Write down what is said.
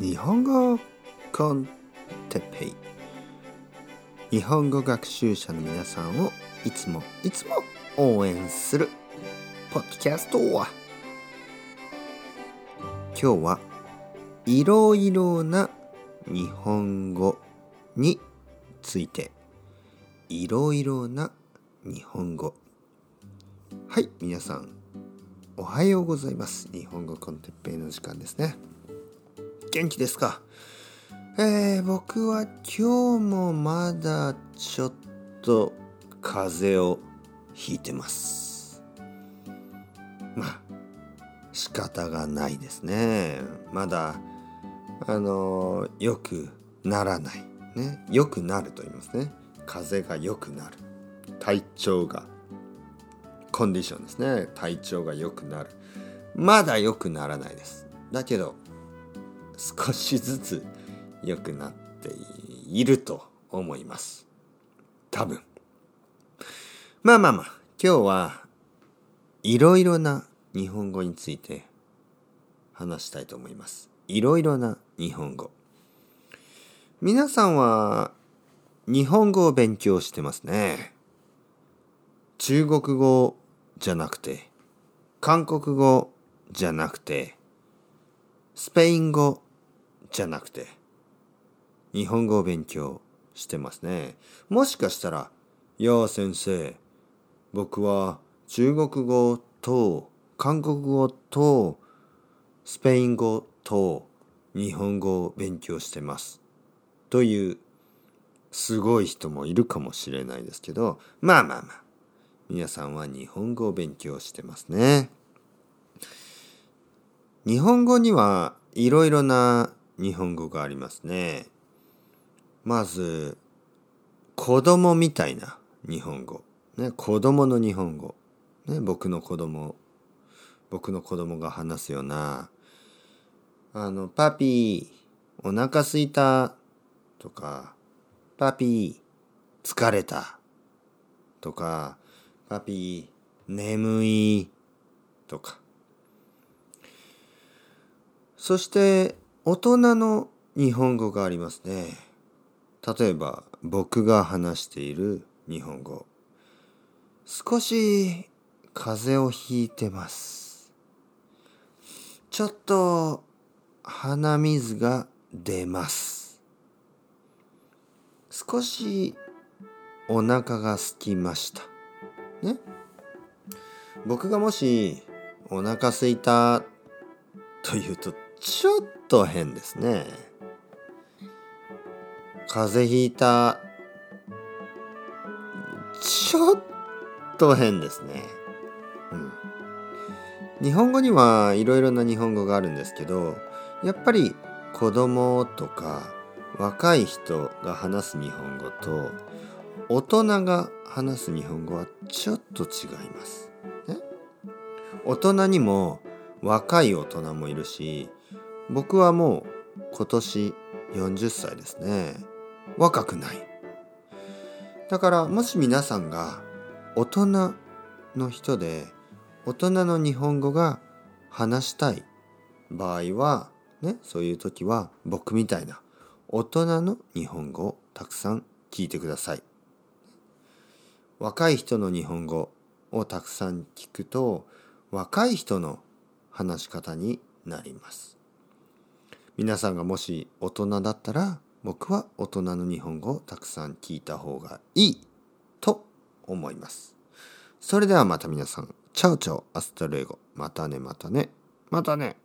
日本語コンテペイ。日本語学習者の皆さんをいつもいつも応援するポッドキャストは。今日はいろいろな日本語についていろいろな日本語。はい皆さんおはようございます。日本語コンテッペイの時間ですね。元気ですか？えー、僕は今日もまだちょっと風邪をひいてます。まあ仕方がないですね。まだあのよくならない。ねよくなると言いますね。風邪が良くなる。体調がコンディションですね。体調が良くなる。まだ良くならないです。だけど少しずつ良くなっていると思います。多分。まあまあまあ。今日はいろいろな日本語について話したいと思います。いろいろな日本語。皆さんは日本語を勉強してますね。中国語じゃなくて韓国語じゃなくてスペイン語じゃなくて日本語を勉強してますね。もしかしたら「いや先生僕は中国語と韓国語とスペイン語と日本語を勉強してます」というすごい人もいるかもしれないですけどまあまあまあ皆さんは日本語を勉強してますね。日本語にはいろいろな日本語がありますね。まず、子供みたいな日本語。ね、子供の日本語。ね、僕の子供。僕の子供が話すような、あの、パピー、お腹すいた、とか、パピー、疲れた、とか、パピー、眠い、とか。そして大人の日本語がありますね。例えば僕が話している日本語。少し風邪をひいてます。ちょっと鼻水が出ます。少しお腹が空きました。ね。僕がもしお腹すいたというとちょっと変ですね。風邪ひいた。ちょっと変ですね。うん。日本語にはいろいろな日本語があるんですけど、やっぱり子供とか若い人が話す日本語と大人が話す日本語はちょっと違います。ね、大人にも若い大人もいるし僕はもう今年40歳ですね。若くない。だからもし皆さんが大人の人で大人の日本語が話したい場合はねそういう時は僕みたいな大人の日本語をたくさん聞いてください。若い人の日本語をたくさん聞くと若い人の話し方になります。皆さんがもし大人だったら僕は大人の日本語をたくさん聞いた方がいいと思います。それではまた皆さん、 chao chao hasta luego。またねまたね。またね。